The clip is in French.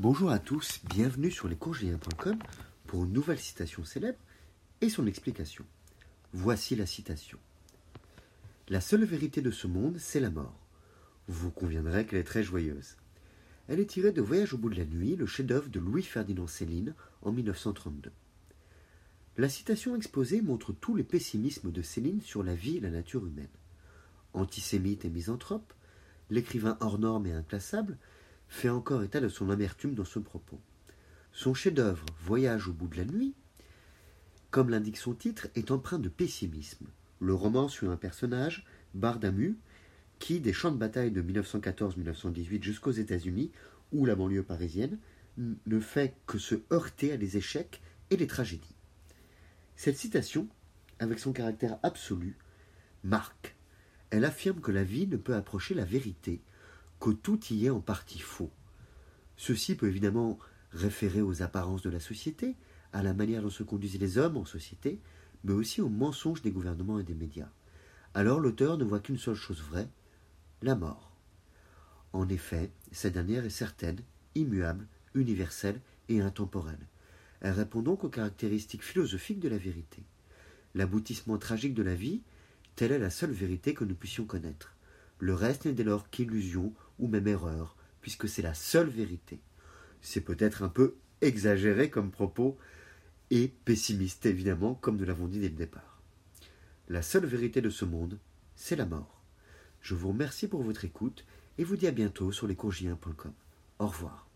Bonjour à tous, bienvenue sur lescourgiens.com pour une nouvelle citation célèbre et son explication. Voici la citation. La seule vérité de ce monde, c'est la mort. Vous conviendrez qu'elle est très joyeuse. Elle est tirée de Voyage au bout de la nuit, le chef-d'œuvre de Louis-Ferdinand Céline en 1932. La citation exposée montre tout le pessimisme de Céline sur la vie et la nature humaine. Antisémite et misanthrope, l'écrivain hors norme et inclassable fait encore état de son amertume dans ce propos. Son chef-d'œuvre, Voyage au bout de la nuit, comme l'indique son titre, est empreint de pessimisme. Le roman suit un personnage, Bardamu, qui, des champs de bataille de 1914-1918 jusqu'aux États-Unis ou la banlieue parisienne, ne fait que se heurter à des échecs et des tragédies. Cette citation, avec son caractère absolu, marque. Elle affirme que la vie ne peut approcher la vérité que tout y est en partie faux. Ceci peut évidemment référer aux apparences de la société, à la manière dont se conduisent les hommes en société, mais aussi aux mensonges des gouvernements et des médias. Alors l'auteur ne voit qu'une seule chose vraie, la mort. En effet, cette dernière est certaine, immuable, universelle et intemporelle. Elle répond donc aux caractéristiques philosophiques de la vérité. L'aboutissement tragique de la vie, telle est la seule vérité que nous puissions connaître. Le reste n'est dès lors qu'illusion ou même erreur, puisque c'est la seule vérité. C'est peut-être un peu exagéré comme propos, et pessimiste évidemment, comme nous l'avons dit dès le départ. La seule vérité de ce monde, c'est la mort. Je vous remercie pour votre écoute et vous dis à bientôt sur lescourgiens.com. Au revoir.